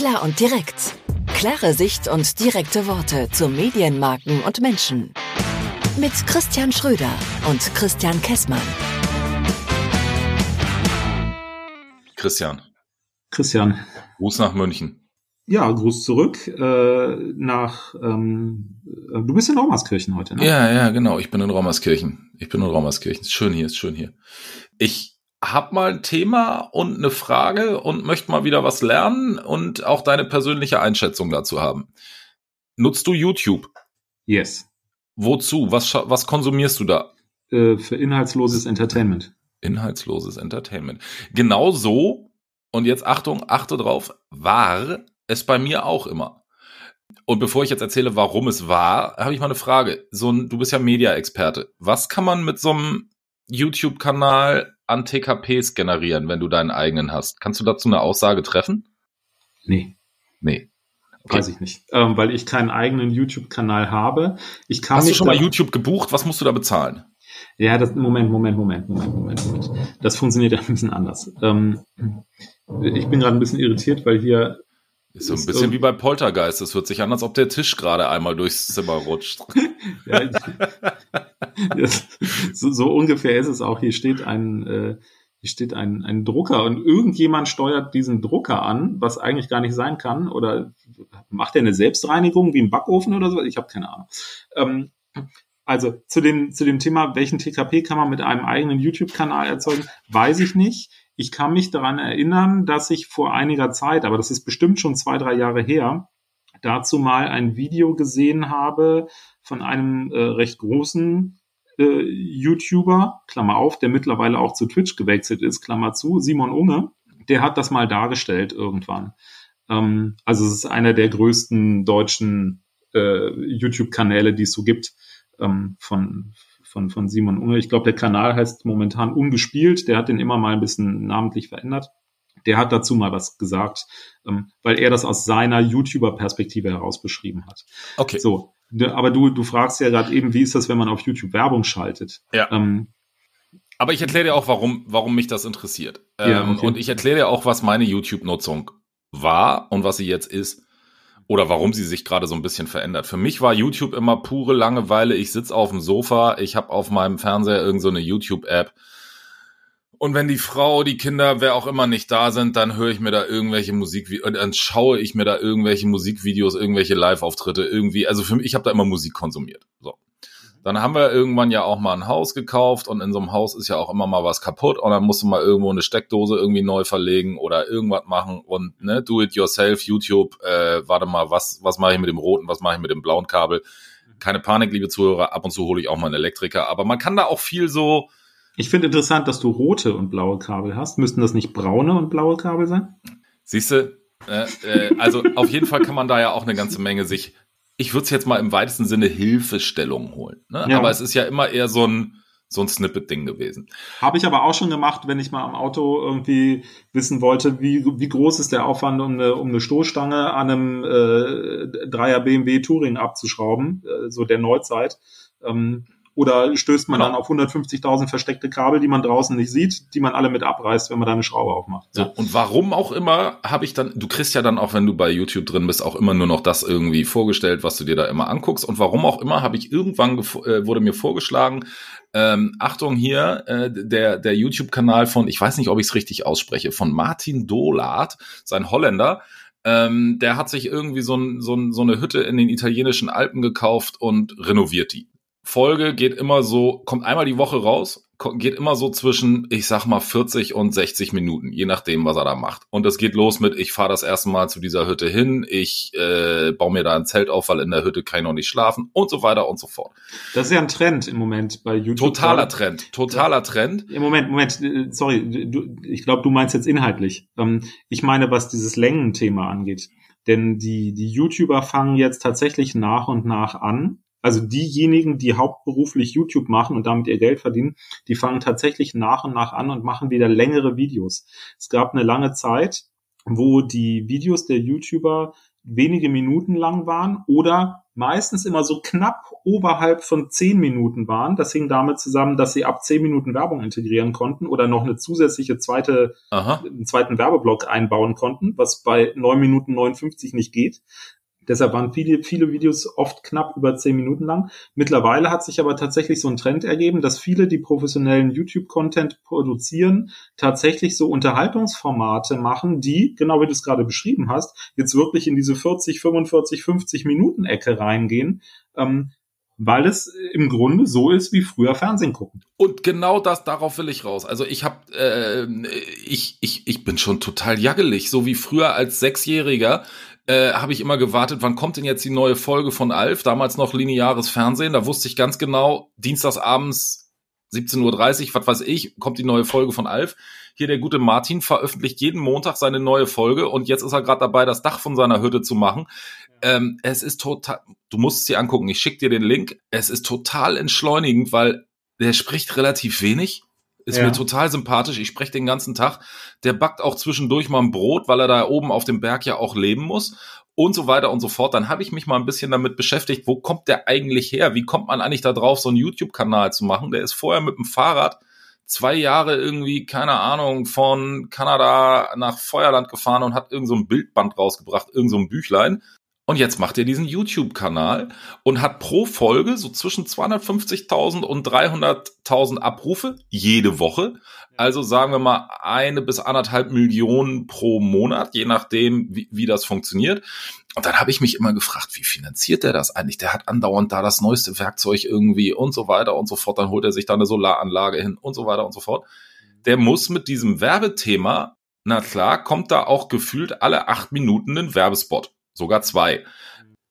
Klar und direkt. Klare Sicht und direkte Worte zu Medienmarken und Menschen. Mit Christian Schröder und Christian Kessmann. Christian. Christian. Gruß nach München. Ja, Gruß zurück äh, nach. Ähm, äh, du bist in Raumerskirchen heute, ne? Ja, ja, genau. Ich bin in Raumerskirchen. Ich bin in Raumerskirchen. Ist schön hier, ist schön hier. Ich hab mal ein Thema und eine Frage und möchte mal wieder was lernen und auch deine persönliche Einschätzung dazu haben. Nutzt du YouTube? Yes. Wozu? Was, was konsumierst du da? Äh, für inhaltsloses Entertainment. Inhaltsloses Entertainment. Genau so, und jetzt Achtung, achte drauf, war es bei mir auch immer. Und bevor ich jetzt erzähle, warum es war, habe ich mal eine Frage. So ein, du bist ja Media-Experte. Was kann man mit so einem YouTube-Kanal an TKPs generieren, wenn du deinen eigenen hast? Kannst du dazu eine Aussage treffen? Nee. Nee. Okay. Weiß ich nicht, ähm, weil ich keinen eigenen YouTube-Kanal habe. Ich kann Hast du schon mal YouTube gebucht? Was musst du da bezahlen? Ja, das Moment, Moment, Moment, Moment, Moment, Moment. Das funktioniert ein bisschen anders. Ähm, ich bin gerade ein bisschen irritiert, weil hier ist so ein bisschen wie bei Poltergeist. Es hört sich an, als ob der Tisch gerade einmal durchs Zimmer rutscht. ja, so, so, ungefähr ist es auch. Hier steht ein, äh, hier steht ein, ein Drucker und irgendjemand steuert diesen Drucker an, was eigentlich gar nicht sein kann. Oder macht er eine Selbstreinigung wie im Backofen oder so? Ich habe keine Ahnung. Ähm, also zu dem, zu dem Thema, welchen TKP kann man mit einem eigenen YouTube-Kanal erzeugen, weiß ich nicht. Ich kann mich daran erinnern, dass ich vor einiger Zeit, aber das ist bestimmt schon zwei, drei Jahre her, dazu mal ein Video gesehen habe von einem äh, recht großen äh, YouTuber, Klammer auf, der mittlerweile auch zu Twitch gewechselt ist, Klammer zu, Simon Unge, der hat das mal dargestellt irgendwann. Ähm, also es ist einer der größten deutschen äh, YouTube-Kanäle, die es so gibt, ähm, von, von, von Simon Unge. Ich glaube, der Kanal heißt momentan Ungespielt. Der hat den immer mal ein bisschen namentlich verändert. Der hat dazu mal was gesagt, ähm, weil er das aus seiner YouTuber-Perspektive heraus beschrieben hat. Okay. So, aber du, du fragst ja gerade eben, wie ist das, wenn man auf YouTube Werbung schaltet? Ja. Ähm, aber ich erkläre dir auch, warum, warum mich das interessiert. Ja, ähm, okay. Und ich erkläre dir auch, was meine YouTube-Nutzung war und was sie jetzt ist oder warum sie sich gerade so ein bisschen verändert. Für mich war YouTube immer pure Langeweile. Ich sitz auf dem Sofa, ich habe auf meinem Fernseher irgendeine so YouTube-App. Und wenn die Frau, die Kinder, wer auch immer nicht da sind, dann höre ich mir da irgendwelche Musik, dann schaue ich mir da irgendwelche Musikvideos, irgendwelche Live-Auftritte irgendwie. Also für mich, ich habe da immer Musik konsumiert. So. Dann haben wir irgendwann ja auch mal ein Haus gekauft und in so einem Haus ist ja auch immer mal was kaputt und dann musst du mal irgendwo eine Steckdose irgendwie neu verlegen oder irgendwas machen und ne, do it yourself, YouTube, äh, warte mal, was, was mache ich mit dem roten, was mache ich mit dem blauen Kabel? Keine Panik, liebe Zuhörer, ab und zu hole ich auch mal einen Elektriker, aber man kann da auch viel so. Ich finde interessant, dass du rote und blaue Kabel hast. Müssten das nicht braune und blaue Kabel sein? Siehst du, äh, äh, also auf jeden Fall kann man da ja auch eine ganze Menge sich ich würde es jetzt mal im weitesten Sinne Hilfestellung holen. Ne? Ja. Aber es ist ja immer eher so ein, so ein Snippet-Ding gewesen. Habe ich aber auch schon gemacht, wenn ich mal am Auto irgendwie wissen wollte, wie, wie groß ist der Aufwand, um eine, um eine Stoßstange an einem äh, Dreier BMW Touring abzuschrauben, äh, so der Neuzeit. Ähm, oder stößt man genau. dann auf 150.000 versteckte Kabel, die man draußen nicht sieht, die man alle mit abreißt, wenn man da eine Schraube aufmacht. So, und warum auch immer habe ich dann, du kriegst ja dann auch, wenn du bei YouTube drin bist, auch immer nur noch das irgendwie vorgestellt, was du dir da immer anguckst. Und warum auch immer habe ich irgendwann, äh, wurde mir vorgeschlagen, ähm, Achtung hier, äh, der, der YouTube-Kanal von, ich weiß nicht, ob ich es richtig ausspreche, von Martin Dolat, sein Holländer, ähm, der hat sich irgendwie so, ein, so, ein, so eine Hütte in den italienischen Alpen gekauft und renoviert die. Folge geht immer so, kommt einmal die Woche raus, geht immer so zwischen, ich sag mal, 40 und 60 Minuten, je nachdem, was er da macht. Und es geht los mit, ich fahre das erste Mal zu dieser Hütte hin, ich äh, baue mir da ein Zelt auf, weil in der Hütte kann ich noch nicht schlafen und so weiter und so fort. Das ist ja ein Trend im Moment bei YouTube. Totaler Trend, totaler Trend. Im Moment, Moment, äh, sorry, du, ich glaube, du meinst jetzt inhaltlich. Ähm, ich meine, was dieses Längenthema angeht. Denn die, die YouTuber fangen jetzt tatsächlich nach und nach an, also diejenigen, die hauptberuflich YouTube machen und damit ihr Geld verdienen, die fangen tatsächlich nach und nach an und machen wieder längere Videos. Es gab eine lange Zeit, wo die Videos der YouTuber wenige Minuten lang waren oder meistens immer so knapp oberhalb von zehn Minuten waren. Das hing damit zusammen, dass sie ab zehn Minuten Werbung integrieren konnten oder noch eine zusätzliche zweite, Aha. einen zweiten Werbeblock einbauen konnten, was bei neun Minuten 59 nicht geht. Deshalb waren viele, viele Videos oft knapp über zehn Minuten lang. Mittlerweile hat sich aber tatsächlich so ein Trend ergeben, dass viele, die professionellen YouTube-Content produzieren, tatsächlich so Unterhaltungsformate machen, die, genau wie du es gerade beschrieben hast, jetzt wirklich in diese 40, 45, 50 Minuten Ecke reingehen. Ähm, weil es im Grunde so ist wie früher Fernsehen gucken. Und genau das, darauf will ich raus. Also ich habe, äh, ich, ich, ich bin schon total jaggelig, so wie früher als Sechsjähriger äh, habe ich immer gewartet, wann kommt denn jetzt die neue Folge von Alf? Damals noch lineares Fernsehen. Da wusste ich ganz genau, dienstagsabends 17.30 Uhr, was weiß ich, kommt die neue Folge von Alf. Hier der gute Martin veröffentlicht jeden Montag seine neue Folge und jetzt ist er gerade dabei, das Dach von seiner Hütte zu machen. Ähm, es ist total, du musst es dir angucken, ich schick dir den Link. Es ist total entschleunigend, weil der spricht relativ wenig ist ja. mir total sympathisch. Ich spreche den ganzen Tag. Der backt auch zwischendurch mal ein Brot, weil er da oben auf dem Berg ja auch leben muss und so weiter und so fort. Dann habe ich mich mal ein bisschen damit beschäftigt, wo kommt der eigentlich her? Wie kommt man eigentlich da drauf, so einen YouTube-Kanal zu machen? Der ist vorher mit dem Fahrrad zwei Jahre irgendwie, keine Ahnung, von Kanada nach Feuerland gefahren und hat irgend so ein Bildband rausgebracht, irgend so ein Büchlein. Und jetzt macht er diesen YouTube-Kanal und hat pro Folge so zwischen 250.000 und 300.000 Abrufe jede Woche. Also sagen wir mal eine bis anderthalb Millionen pro Monat, je nachdem, wie, wie das funktioniert. Und dann habe ich mich immer gefragt, wie finanziert der das eigentlich? Der hat andauernd da das neueste Werkzeug irgendwie und so weiter und so fort. Dann holt er sich da eine Solaranlage hin und so weiter und so fort. Der muss mit diesem Werbethema, na klar, kommt da auch gefühlt alle acht Minuten ein Werbespot sogar zwei.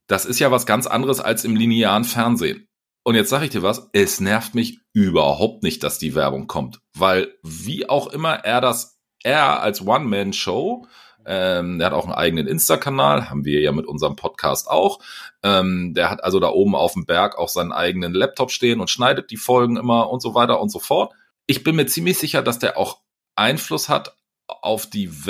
Das ist ja was ganz anderes als im linearen Fernsehen. Und jetzt sage ich dir was, es nervt mich überhaupt nicht, dass die Werbung kommt, weil wie auch immer er das, er als One-Man-Show, ähm, der hat auch einen eigenen Insta-Kanal, haben wir ja mit unserem Podcast auch. Ähm, der hat also da oben auf dem Berg auch seinen eigenen Laptop stehen und schneidet die Folgen immer und so weiter und so fort. Ich bin mir ziemlich sicher, dass der auch Einfluss hat auf die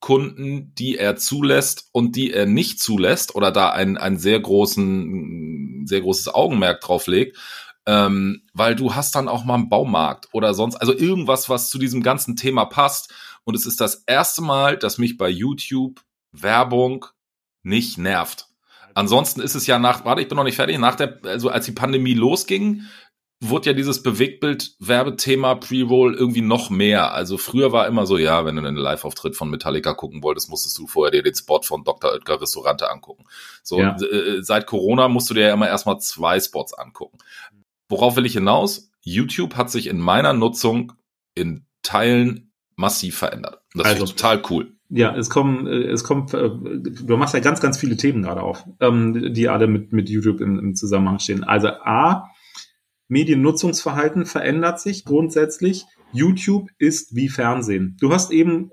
Werbekunden, die er zulässt und die er nicht zulässt oder da ein, ein sehr großen, sehr großes Augenmerk drauf legt, ähm, weil du hast dann auch mal einen Baumarkt oder sonst, also irgendwas, was zu diesem ganzen Thema passt. Und es ist das erste Mal, dass mich bei YouTube Werbung nicht nervt. Ansonsten ist es ja nach, warte, ich bin noch nicht fertig, nach der, also als die Pandemie losging, wurde ja dieses Bewegtbild-Werbethema Pre-Roll irgendwie noch mehr. Also früher war immer so, ja, wenn du einen Live-Auftritt von Metallica gucken wolltest, musstest du vorher dir den Spot von Dr. Oetker Restaurante angucken. So, ja. äh, seit Corona musst du dir ja immer erstmal zwei Spots angucken. Worauf will ich hinaus? YouTube hat sich in meiner Nutzung in Teilen massiv verändert. Das also, ist total cool. Ja, es kommen, äh, es kommt, äh, du machst ja ganz, ganz viele Themen gerade auf, ähm, die alle mit, mit YouTube im, im Zusammenhang stehen. Also A, Mediennutzungsverhalten verändert sich grundsätzlich. YouTube ist wie Fernsehen. Du hast eben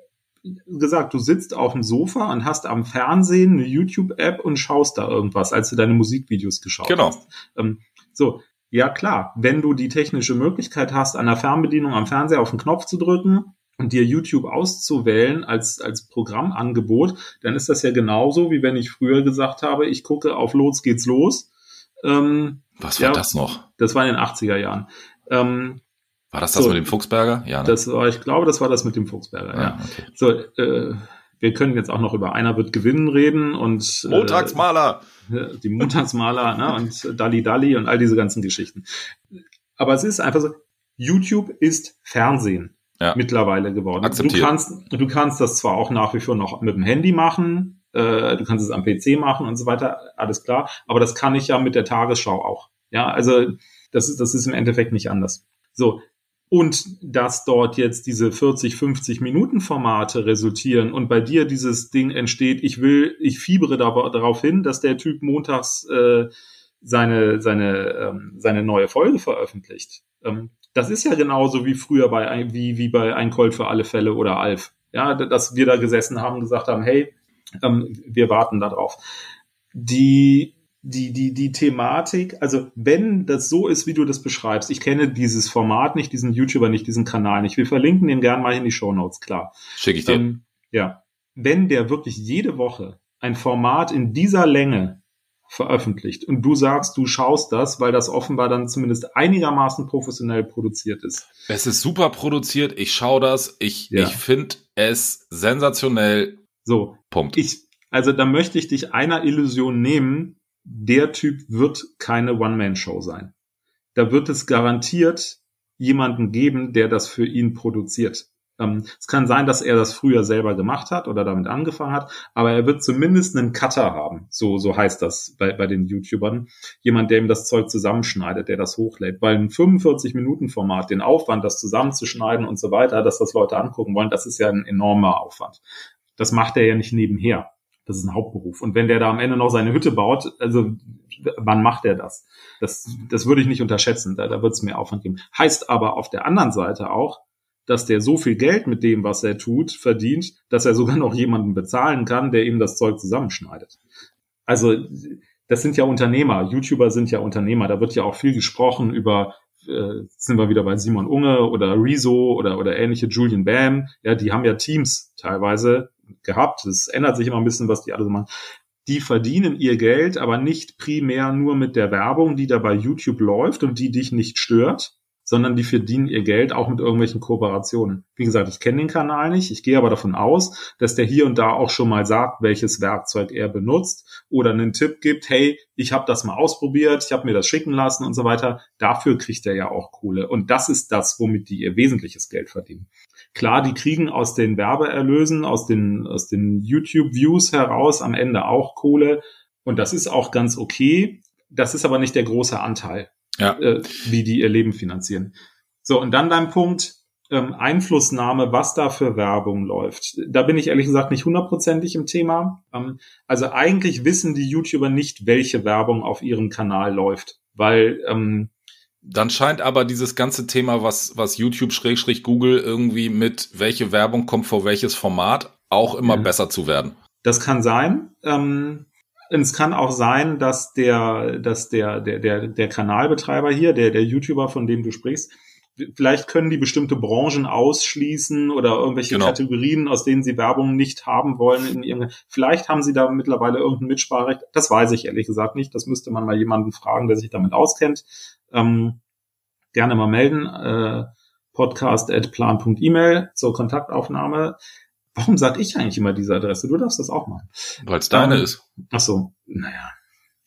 gesagt, du sitzt auf dem Sofa und hast am Fernsehen eine YouTube-App und schaust da irgendwas, als du deine Musikvideos geschaut genau. hast. Ähm, so, ja klar, wenn du die technische Möglichkeit hast, an der Fernbedienung am Fernseher auf den Knopf zu drücken und dir YouTube auszuwählen als, als Programmangebot, dann ist das ja genauso, wie wenn ich früher gesagt habe, ich gucke auf Los geht's los. Ähm, was war ja, das noch? Das war in den 80er Jahren. Ähm, war das das so, mit dem Fuchsberger? Ja. Ne? Das war, ich glaube, das war das mit dem Fuchsberger, ah, ja. Okay. So, äh, wir können jetzt auch noch über einer wird gewinnen reden und äh, Montagsmaler. Die Montagsmaler ne, und Dalli Dalli und all diese ganzen Geschichten. Aber es ist einfach so, YouTube ist Fernsehen ja. mittlerweile geworden. Akzeptiert. Du kannst, du kannst das zwar auch nach wie vor noch mit dem Handy machen, äh, du kannst es am PC machen und so weiter, alles klar. Aber das kann ich ja mit der Tagesschau auch. Ja, also das ist, das ist im Endeffekt nicht anders. So. Und dass dort jetzt diese 40, 50 Minuten Formate resultieren und bei dir dieses Ding entsteht, ich will, ich fiebere darauf hin, dass der Typ montags äh, seine, seine, ähm, seine neue Folge veröffentlicht. Ähm, das ist ja genauso wie früher bei, wie, wie bei Ein Colt für alle Fälle oder Alf. Ja, dass wir da gesessen haben, gesagt haben, hey, ähm, wir warten darauf. Die, die, die, die Thematik, also wenn das so ist, wie du das beschreibst, ich kenne dieses Format nicht, diesen YouTuber nicht, diesen Kanal nicht. Wir verlinken den gern mal in die Show Notes, klar. Schicke ich dir. Ähm, ja. Wenn der wirklich jede Woche ein Format in dieser Länge veröffentlicht. Und du sagst, du schaust das, weil das offenbar dann zumindest einigermaßen professionell produziert ist. Es ist super produziert, ich schaue das, ich, ja. ich finde es sensationell. So. Punkt. Ich, also da möchte ich dich einer Illusion nehmen, der Typ wird keine One-Man-Show sein. Da wird es garantiert jemanden geben, der das für ihn produziert. Ähm, es kann sein, dass er das früher selber gemacht hat oder damit angefangen hat, aber er wird zumindest einen Cutter haben. So, so heißt das bei, bei den YouTubern. Jemand, der ihm das Zeug zusammenschneidet, der das hochlädt. Weil ein 45-Minuten-Format, den Aufwand, das zusammenzuschneiden und so weiter, dass das Leute angucken wollen, das ist ja ein enormer Aufwand. Das macht er ja nicht nebenher. Das ist ein Hauptberuf. Und wenn der da am Ende noch seine Hütte baut, also wann macht er das? Das, das würde ich nicht unterschätzen. Da, da wird es mehr Aufwand geben. Heißt aber auf der anderen Seite auch, dass der so viel Geld mit dem, was er tut, verdient, dass er sogar noch jemanden bezahlen kann, der ihm das Zeug zusammenschneidet. Also das sind ja Unternehmer, YouTuber sind ja Unternehmer, da wird ja auch viel gesprochen über äh, sind wir wieder bei Simon Unge oder Rezo oder oder ähnliche Julian Bam, ja, die haben ja Teams teilweise gehabt. Es ändert sich immer ein bisschen, was die alle so machen. Die verdienen ihr Geld, aber nicht primär nur mit der Werbung, die da bei YouTube läuft und die dich nicht stört, sondern die verdienen ihr Geld auch mit irgendwelchen Kooperationen. Wie gesagt, ich kenne den Kanal nicht, ich gehe aber davon aus, dass der hier und da auch schon mal sagt, welches Werkzeug er benutzt oder einen Tipp gibt, hey, ich habe das mal ausprobiert, ich habe mir das schicken lassen und so weiter. Dafür kriegt er ja auch Kohle. Und das ist das, womit die ihr wesentliches Geld verdienen. Klar, die kriegen aus den Werbeerlösen, aus den, aus den YouTube-Views heraus am Ende auch Kohle. Und das ist auch ganz okay. Das ist aber nicht der große Anteil ja. äh, wie die ihr Leben finanzieren. So, und dann dein Punkt, ähm, Einflussnahme, was da für Werbung läuft. Da bin ich ehrlich gesagt nicht hundertprozentig im Thema. Ähm, also eigentlich wissen die YouTuber nicht, welche Werbung auf ihrem Kanal läuft, weil ähm, dann scheint aber dieses ganze Thema, was, was YouTube Schrägstrich Google irgendwie mit welche Werbung kommt vor welches Format, auch immer ja. besser zu werden. Das kann sein. Ähm, es kann auch sein, dass der, dass der, der, der, der Kanalbetreiber hier, der, der YouTuber, von dem du sprichst, vielleicht können die bestimmte Branchen ausschließen oder irgendwelche genau. Kategorien, aus denen sie Werbung nicht haben wollen. In ihrem, vielleicht haben sie da mittlerweile irgendein Mitspracherecht. Das weiß ich ehrlich gesagt nicht. Das müsste man mal jemanden fragen, der sich damit auskennt. Ähm, gerne mal melden. Äh, podcast at plan.email zur Kontaktaufnahme. Warum sage ich eigentlich immer diese Adresse? Du darfst das auch machen. Weil es deine ähm, ist. Ach so, naja,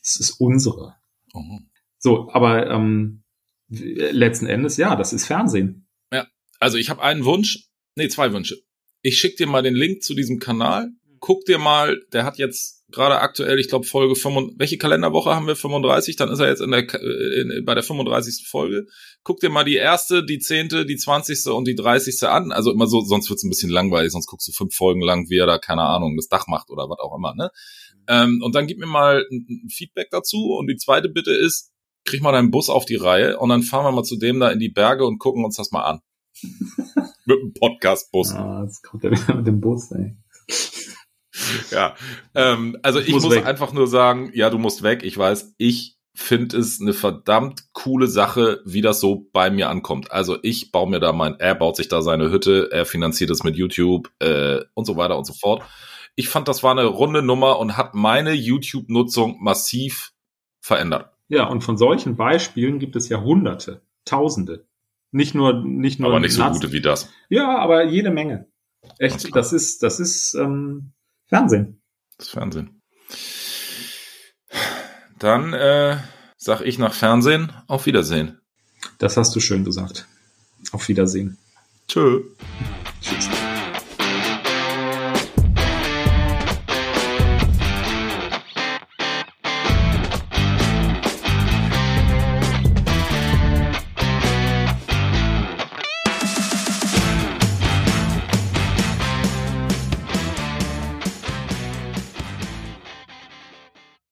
es ist unsere. Oh. So, aber ähm, letzten Endes, ja, das ist Fernsehen. Ja, also ich habe einen Wunsch, nee, zwei Wünsche. Ich schicke dir mal den Link zu diesem Kanal. Guck dir mal, der hat jetzt gerade aktuell, ich glaube Folge 35, welche Kalenderwoche haben wir? 35, dann ist er jetzt in der, in, bei der 35. Folge. Guck dir mal die erste, die zehnte, die zwanzigste und die dreißigste an. Also immer so, sonst wird's ein bisschen langweilig, sonst guckst du fünf Folgen lang, wie er da, keine Ahnung, das Dach macht oder was auch immer, ne? Ähm, und dann gib mir mal ein, ein Feedback dazu. Und die zweite Bitte ist, krieg mal deinen Bus auf die Reihe und dann fahren wir mal zu dem da in die Berge und gucken uns das mal an. mit dem Podcast-Bus. Ah, jetzt kommt er wieder mit dem Bus, ey. ja, ähm, also ich, ich muss, muss einfach nur sagen, ja, du musst weg. Ich weiß, ich finde es eine verdammt coole Sache, wie das so bei mir ankommt. Also ich baue mir da mein, er baut sich da seine Hütte, er finanziert es mit YouTube äh, und so weiter und so fort. Ich fand, das war eine runde Nummer und hat meine YouTube-Nutzung massiv verändert. Ja, und von solchen Beispielen gibt es ja Hunderte, Tausende. Nicht nur, nicht nur. Aber nicht so gute wie das. Ja, aber jede Menge. Echt, das ist, das ist, ähm, Fernsehen. Das Fernsehen. Dann äh, sag ich nach Fernsehen auf Wiedersehen. Das hast du schön gesagt. Auf Wiedersehen. Tschö.